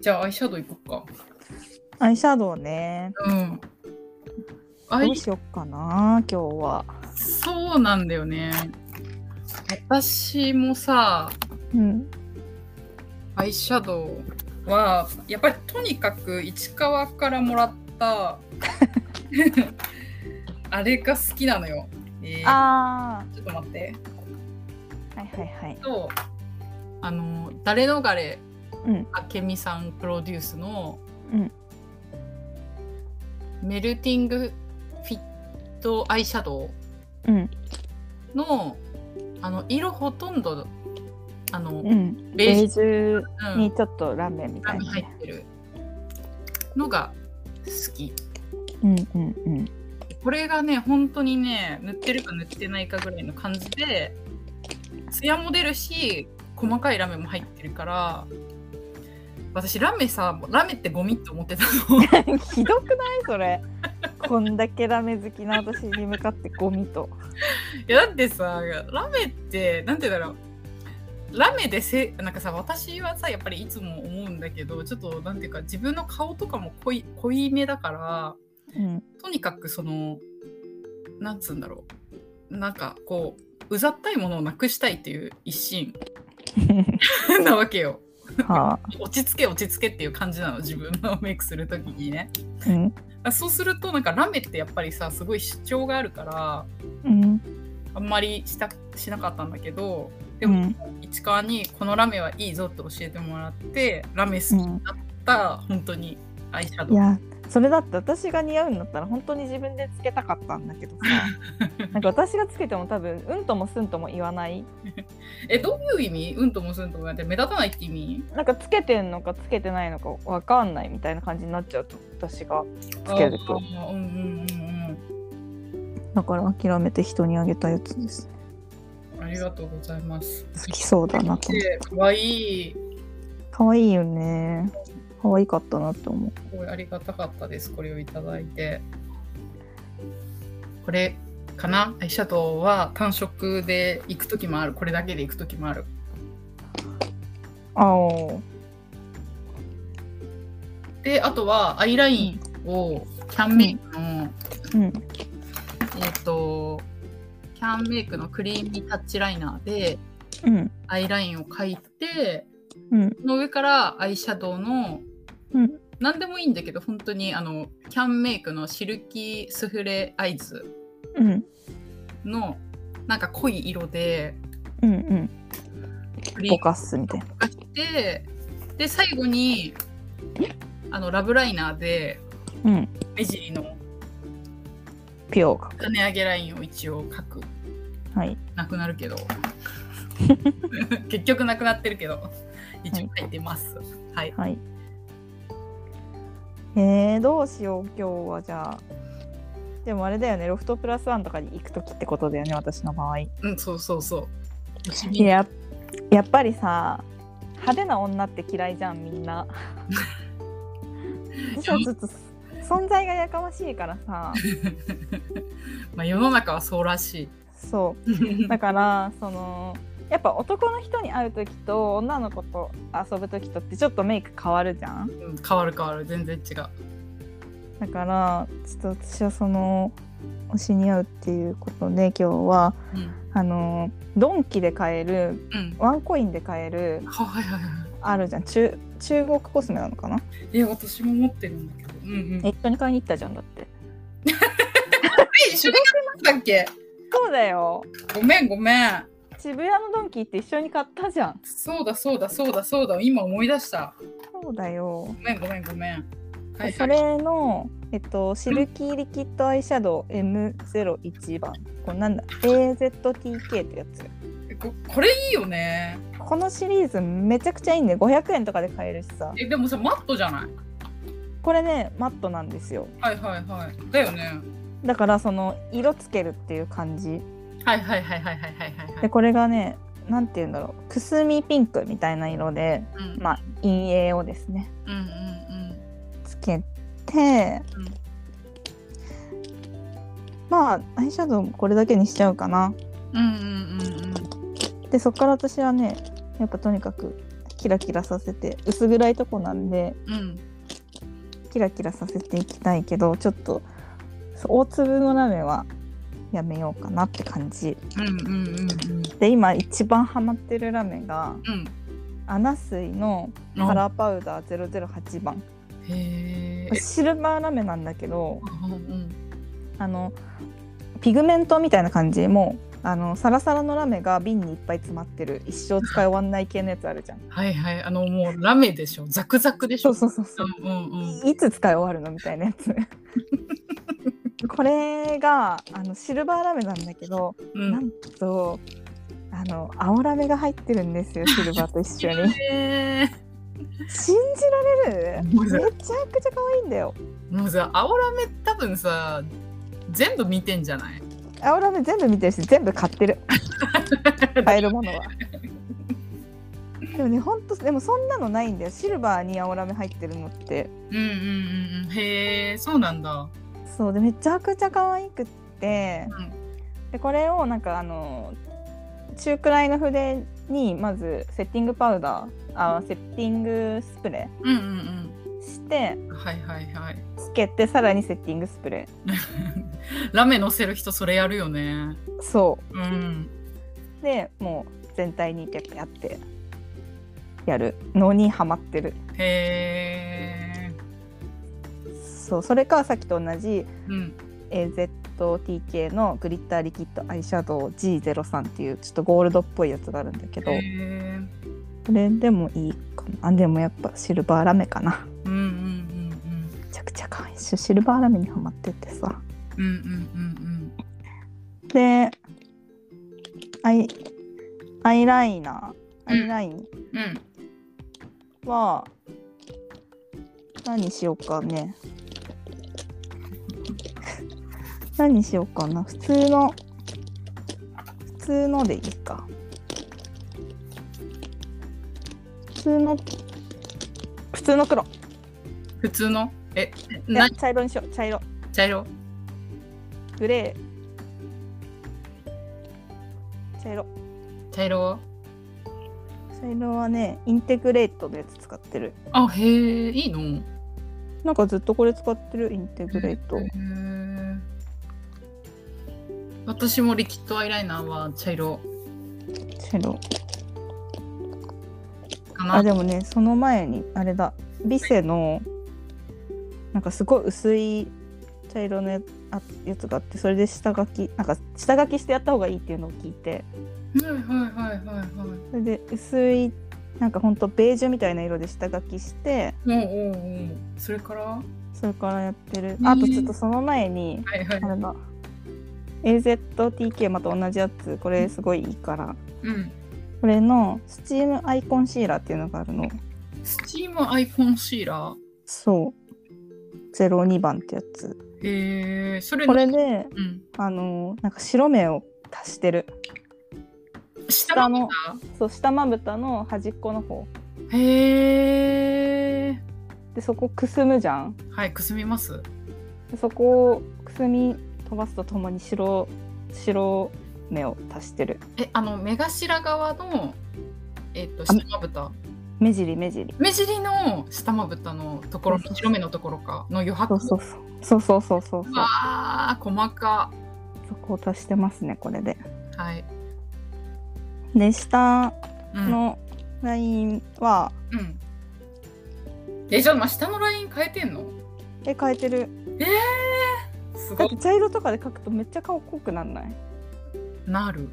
じゃあアイシャドウいこうか。アイシャドウね。うん。どうしよっかな、今日は。そうなんだよね。私もさ、うん。アイシャドウは、やっぱりとにかく市川からもらった、あれが好きなのよ。えーあちょっと待って。あ、はいはいはい。と、あの、誰のがれうん。明美さんプロデュースの、うんメルティングフィットアイシャドうん。ウのあの色ほとんどあの、うん。ベージュにちょっとラメみたいなね。入ってるのが好きうんうんうん。これがね本当にね塗ってるか塗ってないかぐらいの感じでツヤも出るし細かいラメも入ってるから私ラメさラメってゴミって思ってたの ひどくない？それ。こんだけラメ好きな私に向かってゴミと。いやだってさラメってなんて言うんだろうラメでせなんかさ私はさやっぱりいつも思うんだけどちょっとなんていうか自分の顔とかも濃い濃いめだからうん。とにかくそのなんつうんだろうなんかこううざったいものをなくしたいっていう一心 なわけよは落ち着け落ち着けっていう感じなの自分のメイクする時にねあ。うん。そうするとなんかラメってやっぱりさすごい主張があるからうん。あんまりしたしなかったんだけどでも、うん。市川にこのラメはいいぞって教えてもらってラメ好きになった、本当にアイシャドウそれだって私が似合うんだったら本当に自分でつけたかったんだけどさ。なんか私がつけても多分うんともすんとも言わない。えどういう意味？うんともすんともなんて目立たないって意味？なんかつけてんのかつけてないのかわかんないみたいな感じになっちゃうと私が。つけると。あーうんうんうん。だから諦めて人にあげたやつです。うんありがとうございます。好きそうだなとでかわいい。可愛いよね可愛かったなって思う。すごいありがたかったです。これをいただいて。これかな？アイシャドウは単色で行く時もある。これだけで行く時もある。あおであとはアイラインをキャンメイクの、うん。えっ、とキャンメイクのクリーミータッチライナーでうん。アイラインを描いてうん。その上からアイシャドウのうん。何でもいいんだけど本当にあのキャンメイクのシルキースフレアイズうん。のなんか濃い色でうんうん。ぼかすみたいな。をしてで最後にあのラブライナーでうん。目尻のピオが種上げラインを一応描く。はい。なくなるけど。結局なくなってるけど。一応書いてます。はい、はい。えー、どうしよう今日はじゃあ。でもあれだよねロフトプラスワンとかに行く時ってことだよね私の場合。いうんそうそうそうややっぱりさ派手な女って嫌いじゃんみんな。私はずっと存在がやかましいからさ まあ世の中はそうらしいそうだからそのやっぱ男の人に会う時と女の子と遊ぶ時とってちょっとメイク変わるじゃん？うん変わる変わる。全然違う。だからちょっと私はその推しに会うっていうことで今日はうん。あのドンキで買えるうん。ワンコインで買えるはいはいはい。あるじゃん。中中国コスメなのかな？え私も持ってるんだけど。うんうん。え一緒に買いに行ったじゃんだって。え一緒に買ったっけ？そうだよ。ごめんごめん渋谷のドンキ行って一緒に買ったじゃん。そうだそうだそうだそうだ。今思い出した。そうだよ。ごめんごめんごめん。はいそれの、えっと、シルキーリキッドアイシャドウ M01 番これなんだ？AZTK ってやつ。えここれいいよね。このシリーズめちゃくちゃいいんで500円とかで買えるしさ。えでもさマットじゃない？これねマットなんですよ。はいはいはい。だよね。だからその色つけるっていう感じはいはいはいはいはいはいはい。でこれがねなんて言うんだろうくすみピンクみたいな色で、うん、まあ陰影をですね、うんうんうん、つけて、うん、まあアイシャドウこれだけにしちゃうかな。うんうんうんうん、でそっから私はねやっぱとにかくキラキラさせて薄暗いとこなんで、うん、キラキラさせていきたいけどちょっと大粒のラメはやめようかなって感じ。うんうんうんうん。で今一番ハマってるラメがうん。アナスイのカラーパウダー008番。へえシルバーラメなんだけどうん。あのピグメントみたいな感じ。もうあのサラサラのラメが瓶にいっぱい詰まってる。一生使い終わんない系のやつあるじゃん。はいはい。あのもうラメでしょ。ザクザクでしょ。そうそうそうそう。うんうんうん。いつ使い終わるの？みたいなやつこれがあのシルバーラメなんだけど、うん。なんとあの青ラメが入ってるんですよシルバーと一緒に。信じられる？めちゃくちゃ可愛いんだよ。もうさ青ラメ多分さ全部見てんじゃない？青ラメ全部見てるし全部買ってる。買えるものは。でもねほんとでもそんなのないんだよ。シルバーに青ラメ入ってるのって。うんうんうんうん。へえそうなんだそうでめちゃくちゃ可愛くって。うんでこれをなんかあの中くらいの筆にまずセッティングパウダーあセッティングスプレうんうんーしてうんはいはいはい。つけてさらにセッティングスプレ ラメ乗せる人それやるよね。ーそう。ん。うでもう全体にペッペやってやるのにハマってる。へえそうそれかさっきと同じうん。AZTK のグリッターリキッドアイシャドウ G03 っていうちょっとゴールドっぽいやつがあるんだけどこれでもいいかなあでもやっぱシルバーラメかな。うんうんうんめちゃくちゃ可愛いしシルバーラメにハマっててさ。うんうんうんうんでアイアイライナーアうん。イラインうん。は何にしようかね何にしようかな。普通の普通のでいいか。普通の普通の黒。普通の？えいやな茶色にしよう。茶色。茶色？グレー。茶色。茶色茶色はねインテグレートのやつ使ってる。あへえいいの？なんかずっとこれ使ってる？インテグレート。へー私もリキッドアイライナーは茶色。茶色。かな。あでもねその前にあれだ。ビセのなんかすごい薄い茶色のやあやつがあってそれで下書きなんか下書きしてやった方がいいっていうのを聞いて。はいはいはいはいはい。それで薄いなんかほんとベージュみたいな色で下書きしておうおうおう。それから？はそれからやってる。ねあとちょっとその前にいはい。あれだ AZTK また同じやつ。これすごいいいから。うん。これのスチームアイコンシーラーっていうのがあるの。スチームアイコンシーラそう。02番ってやつ。ーへえそれこれでうん。あのーなんか白目を足してる。下のそう下まぶたの端っこの方。へえでそこくすむじゃん。はいくすみます。でそこをくすみ飛ばすとともに白白目を足してる。えあの目頭側のえっ、ー、と下まぶた？目尻目尻。目尻の下まぶたのところの白目のところか？の余白？そうそうそう。そうそうそうあ細か。そこを足してますねこれで。はい。で下のラインは、うん、うん、えじゃあ下のライン変えてんの？え変えてる。えー！すごい。だって茶色とかで描くとめっちゃ顔濃くなんない？なる。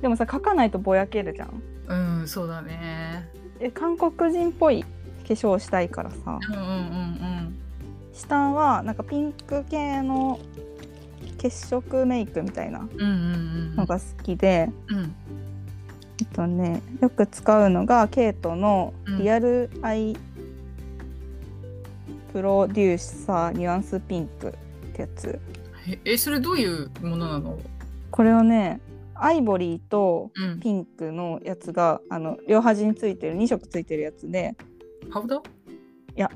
でもさ描かないとぼやけるじゃん。うんそうだね。え韓国人っぽい化粧したいからさ。うんうんうん下はなんかピンク系の血色メイクみたいなうんうんうんのが好きで、うん。えっとねよく使うのがケイトのうん。リアルアイプロデューサーニュアンスピンク。ってやつ。ええそれどういうものなの？これをねアイボリーとうん。ピンクのやつがあの両端についてる2色ついてるやつで。パウダー？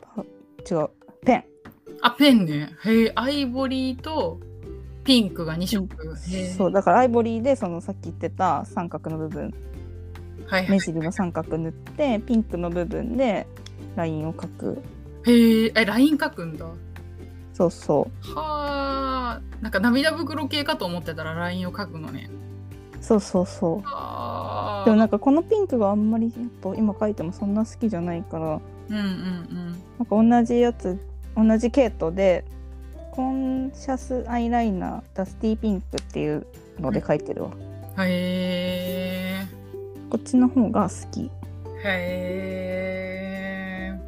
パ違うペン。あペンね。へえアイボリーとピンクが2色。へえ。そうだからアイボリーでそのさっき言ってた三角の部分。はいはい。目尻の三角塗ってピンクの部分でラインを描く。へえ、え、ライン描くんだ。そうそはあ。なんか涙袋系かと思ってたらラインを描くのね。うそうそうそう。でもなんかこのピンクがあんまりやっぱ今描いてもそんな好きじゃないからうんうんなんか同じやつ同じ系統でコンシャスアイライナーダスティーピンクっていうので描いてるわ、うん。へえ。こっちの方が好きへえ。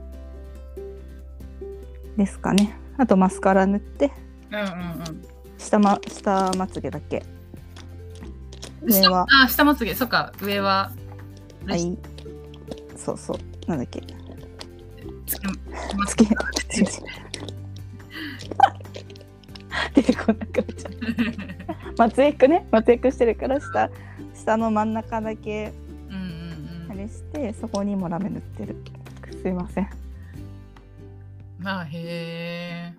ですかねあとマスカラ塗って。うんうんうん。下,、ま、下まつげだけ？上は。あ、下まつげ、そっか、上は。はい。そうそう。なんだっけ？つけまつけ。出てこなくなっちゃう松江区ね。松江区してるから下下の真ん中だけ。うんうんうん。あれしてそこにもラメ塗ってる。すいませんまあ、へ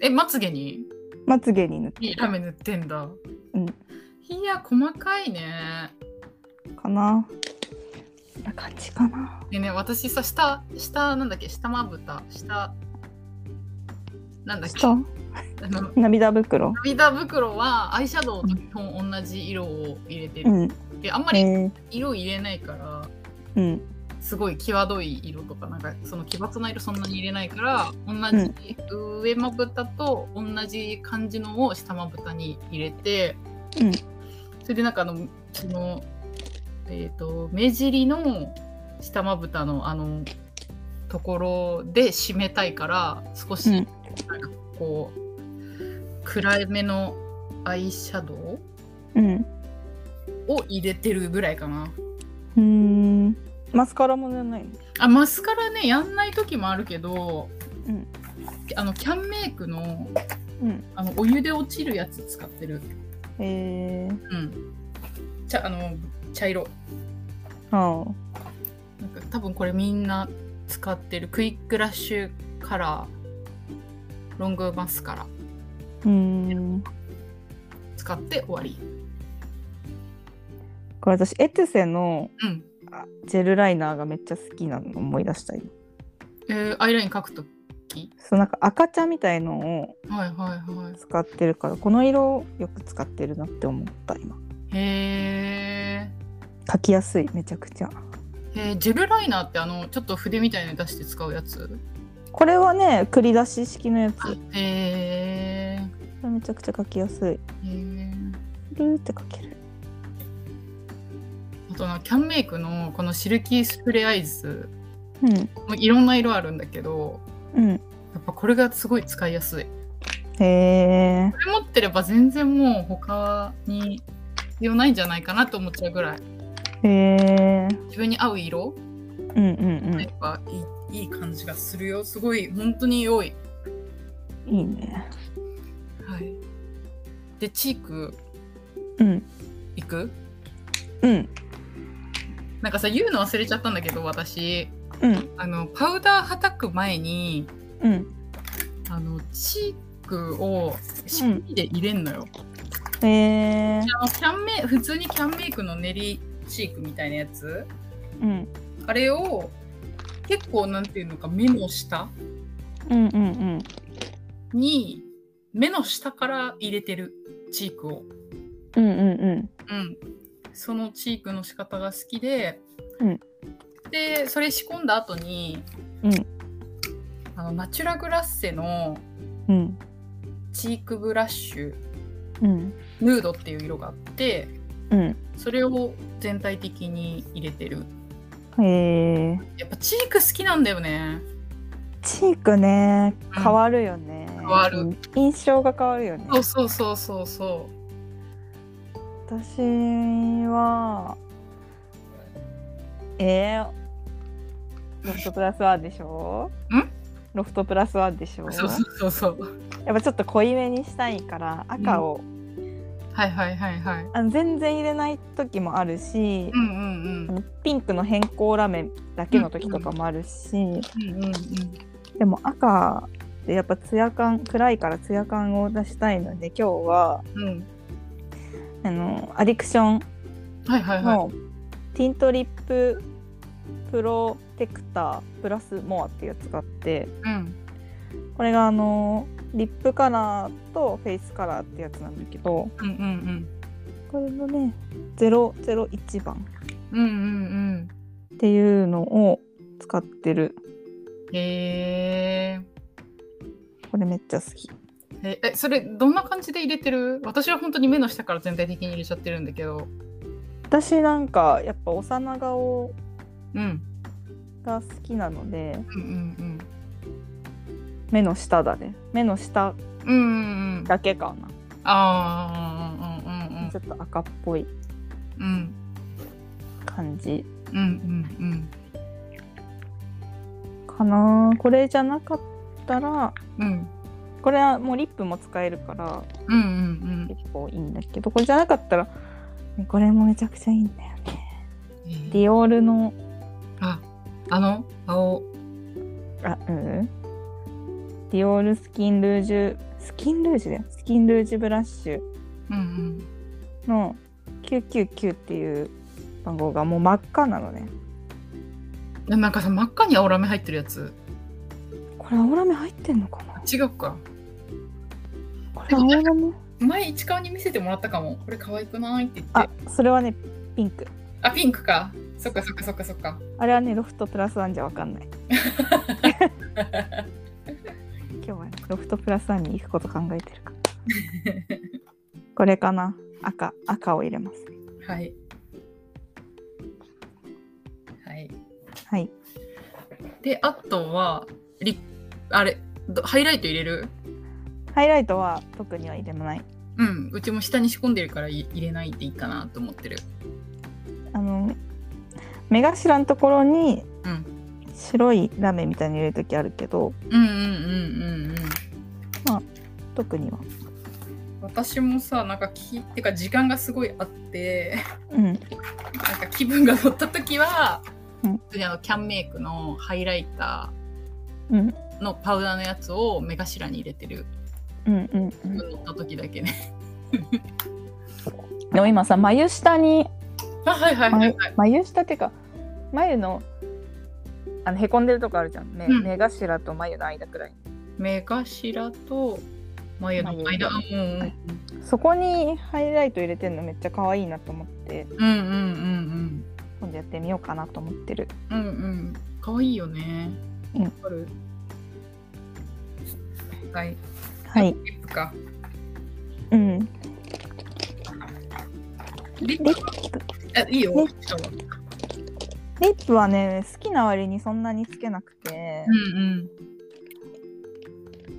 え。え、まつげに？まつげに塗ってラメ塗ってんだ。うん。いや、細かいね。かな。こんな感じかな。でね、私さ、下、下、なんだっけ、下まぶた、下、なんだっけ、下？あの、涙袋？涙袋はアイシャドウと基本同じ色を入れてる。うん。で、あんまりえー、色入れないから、うんすごい際どい色とか、なんかその奇抜な色そんなに入れないから、同じ、上まぶたと同じ感じのを下まぶたに入れて、うん。それでなんかあの、その、えっ、と、目尻の下まぶたのあの、ところで締めたいから、少し、うん。なんかこう、暗めのアイシャドウうん。を入れてるぐらいかな。うーんマスカラも塗らないの？あマスカラねやんない時もあるけど、うん。あのキャンメイクのうん。あのお湯で落ちるやつ使ってる。えー、うん。茶あの茶色。あなんか多分これみんな使ってる。クイックラッシュカーラー。ロングマスカラ。ーうーん。使って終わり。これ私エトゥセのうん。あジェルライナーがめっちゃ好きなの思い出した今えー、アイライン描くとき？そうなんか赤茶みたいのをはいはいは使ってるからこの色をよく使ってるなって思った今。いへ描きやすいめちゃくちゃ。ーえージェルライナーってあのちょっと筆みたいに出して使うやつ？これはね繰り出し式のやつ。こへー。れめちゃくちゃ描きやすい。へー。ルーって描けるあとなキャンメイクのこのシルキースプレーアイズうん。もういろんな色あるんだけどうんやっぱこれがすごい使いやすい。へえこれ持ってれば全然もう他に必要ないんじゃないかなと思っちゃうぐらい。へえ自分に合う色うんうんうん。やっぱいいいい感じがするよ。すごい本当に良い。いいね。はい。でチークうん。いく？うんなんかさ言うの忘れちゃったんだけど私。うん。あのパウダーはたく前にうん。あのチークをシミで入れんのよ、へえあのキャンメイ普通にキャンメイクの練りチークみたいなやつ。うん。あれを結構なんていうのか目の下うんうんうん。に目の下から入れてるチークを。うんうんうん。うんそのチークの仕方が好きで、うん。でそれ仕込んだ後にうん。あのナチュラグラッセのうん。チークブラッシュうん。ヌードっていう色があってうん。それを全体的に入れてる。へえやっぱチーク好きなんだよね。チークねうん。変わるよね、変わる。うん印象が変わるよね。そうそうそうそうそ私はえー、ロフトプラスワンでしょ？ん？ロフトプラスワンでしょ？うそうそうそうそう。やっぱちょっと濃いめにしたいから赤を、はいはいはいはい。あの全然入れない時もあるしう、んうんあのピンクの変更ラメだけの時とかもあるし、うんうんうん。でも赤でやっぱツヤ感暗いからツヤ感を出したいので今日はうんうんあのアディクションのティントリッププロテクタープラスモアっていうやつがあってうんこれがあのリップカラーとフェイスカラーってやつなんだけどうんうんこれのね001番うんうんうん。っていうのを使ってる。うんへえこれめっちゃ好きええそれどんな感じで入れてる？私は本当に目の下から全体的に入れちゃってるんだけど。私なんかやっぱ幼顔うん。が好きなのでうんうん目の下だね。目の下うんうんうん。うんだけかな、ああうんうんうんちょっと赤っぽいうん。感じ。うんうんかなこれじゃなかったらうんうんこれはもうリップも使えるからうんうん結構いいんだけどこれじゃなかったらねこれもめちゃくちゃいいんだよね。うんディオールのああの青。あうんディオールスキンルージュスキンルージュだよ。スキンルージュブラッシュうんの999っていう番号がもう真っ赤なのね。うんなんかさ真っ赤に青ラメ入ってるやつ。これ青ラメ入ってんのかな？違うかこれ青ラメ前市川に見せてもらったかも。これ可愛くないって言あって。それはねピンク。あピンクか。そっかそっかそっかそっか。あれはねロフトプラスワンじゃわかんない。今日はねロフトプラスワンに行くこと考えてるから。これかな。赤赤を入れます。はい。はい。はい。であとはリあれどハイライト入れる？ハイライトは特には入れない。うんうちも下に仕込んでるからい入れないでいいかなと思ってる。あの目頭のところにうん。白いラメみたいに入れる時あるけどうんうんうんうんうん。特には。私もさなんかきってか時間がすごいあってうん。なんか気分が乗った時は、うん。普通にあのキャンメイクのハイライタうん。ーのパウダーのやつを目頭に入れてる。うんうんうん乗った時だけね。でも今さ眉下にあはいはいはいはい。眉下っていうか眉のあのへこんでるとこあるじゃん。目,、うん。目頭と眉の間くらい。目頭と眉の眉間うんうんうん。そこにハイライト入れてるのめっちゃ可愛いなと思って。うんうんうん今度やってみようかなと思ってる。うんうん。うんかわいいよね。うん。わかる？はいはい。リップか？うん。リップ？プ？あいいよ。リップ？はね好きな割にそんなにつけなくて。う、ん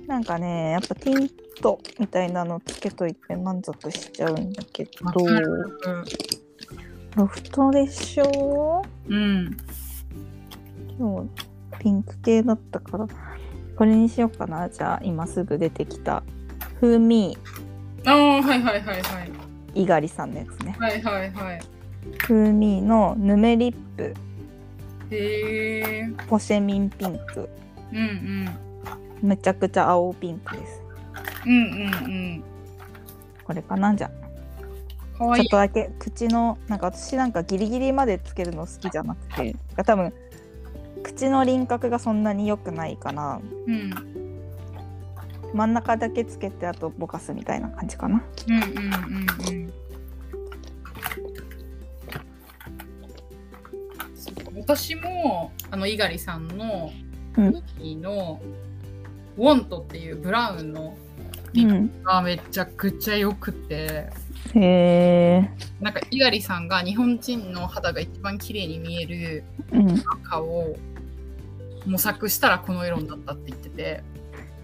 なんかねやっぱティントみたいなのつけといて満足しちゃうんだけわどかるロフトでしょ？うん。う。ん今日ピンク系だったからこれにしようかな。じゃあ今すぐ出てきた。風味ああはいはいはいはい。猪狩さんのやつね。はいはいはい。風味のヌメリップへえポシェミンピンク。うんうん。めちゃくちゃ青ピンクです。うんうんうん。これかな？じゃあ。ちょっとだけ口のなんか私なんかギリギリまでつけるの好きじゃなくて。多分口の輪郭がそんなに良くないからうん。真ん中だけつけてあとぼかすみたいな感じかな。うんうんうんうん。私もあの猪狩さんのうん。ミキのウォントっていうブラウンのうリがめちゃくちゃ良くて、へえなんか猪狩さんが日本人の肌が一番綺麗に見えるうん。赤を模索したらこの色になったって言ってて、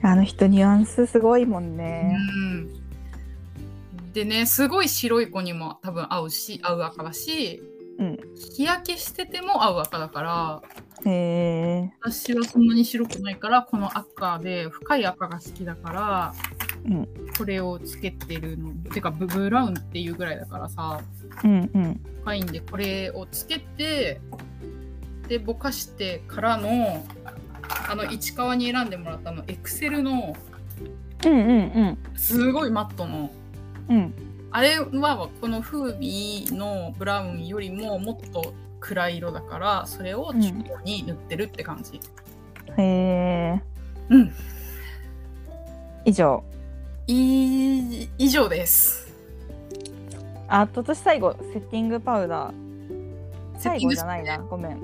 あの人ニュアンスすごいもんうねん、でねすごい白い子にも多分合うし合う赤だしうん。日焼けしてても合う赤だからへえ私はそんなに白くないからこの赤で深い赤が好きだから、うんこれをつけてるのてかブブラウンっていうぐらいだからさうんうん深いんでこれをつけてでぼかしてからのあの市川に選んでもらったあのエクセルのうんうんうんすごいマットのうんあれはこのフービーのブラウンよりももっと暗い色だからそれを中央に塗ってるって感じ。へえ。うん。以上。い以上です。ああと私最後セッティングパウダー。最後セッティングじゃないな。ごめん。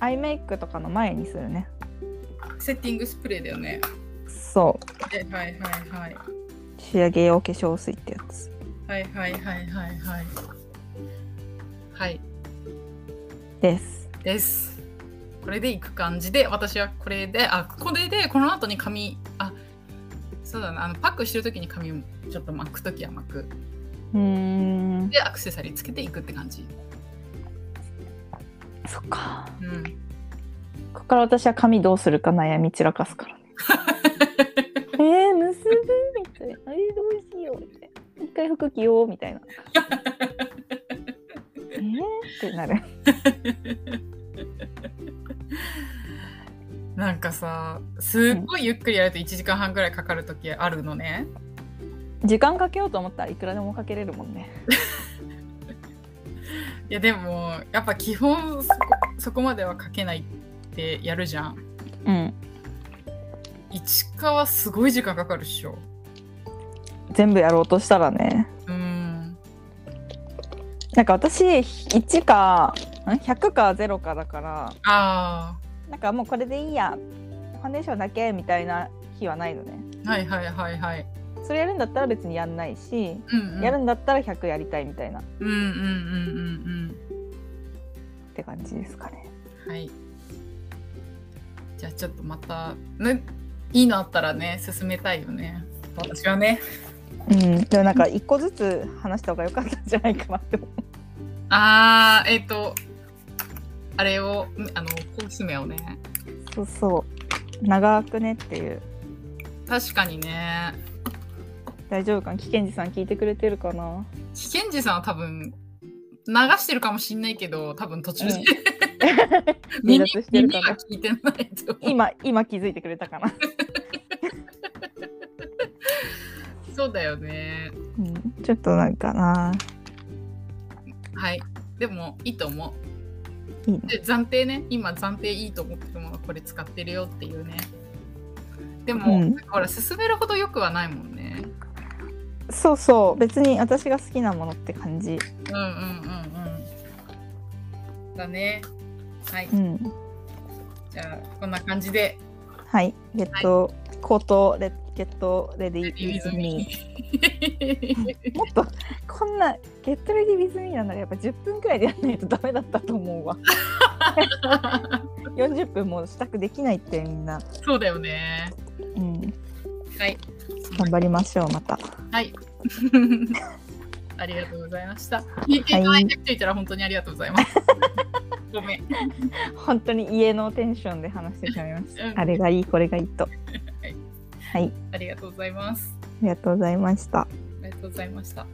アイメイクとかの前にするね。セッティングスプレーだよね。そう。はいはいはいはい。仕上げ用化粧水ってやつ。はいはいはいはいはい。はい。です。です。これでいく感じで、私はこれで、あ、これでこの後に髪、あ、そうだな、あのパックしてる時に髪をちょっと巻く時は巻く。うーん。で、アクセサリーつけていくって感じ。そっか。うん。ここから私は髪どうするか悩み散らかすからね。えー、結ぶみたいな。えー、どうしようみたいな。一回服着ようみたいな。えーってなる。なんかさ、すっごいゆっくりやると1時間半ぐらいかかる時あるのね。時間かけようと思ったらいくらでもかけれるもんね。いやでも、やっぱ基本そこそこまではかけないってやるじゃん。うん。市川すごい時間かかるっしょ。全部やろうとしたらね。うん。なんか私1かん？100か0かだからあなんかもうこれでいいやファンデーションだけみたいな日はないのねあ、はいはいはいはい。それやるんだったら別にやんないし、うん、うん。やるんだったら100やりたいみたいなっうんうんうんうんて感じですかねうん。はい。じゃあちょっとまた、ね、いいのあったらね、進めたいよね。私はね。うんでもなんか1個ずつ話した方が良かったんじゃないかなって思うあー、えっ、と、あれを、あの、コスメをね。そうそう長くねっていう確かにね。大丈夫かな？危険児さん聞いてくれてるかな？危険児さんは多分、流してるかもしんないけど、多分途中で、うん 耳してるかな？耳は聞いてないと。今今気づいてくれたかな、そうだよね。うん、ちょっとなんかなはい。でも、いいと思う。いいねで、暫定ね。今、暫定いいと思ってるもの、これ使ってるよっていうね。でも、うんほら、進めるほど良くはないもんね。そうそう別に私が好きなものって感じうんうんうんうん。だね。はい。うんじゃあ、こんな感じで。はいゲット、コートレゲットレディーウィズミーもっとこんなゲットレディーウィズミーなんならやっぱ10分くらいでやらないとダメだったと思うわ 40分も支度できないってみんな、そうだよね。うん、はい。頑張りましょうまたはい。ありがとうございました。聞いていただいた人いたら本当にありがとうございます。ごめん。本当に家のテンションで話してしまいました、うんあれがいいこれがいいとはい。ありがとうございます。ありがとうございました。ありがとうございました。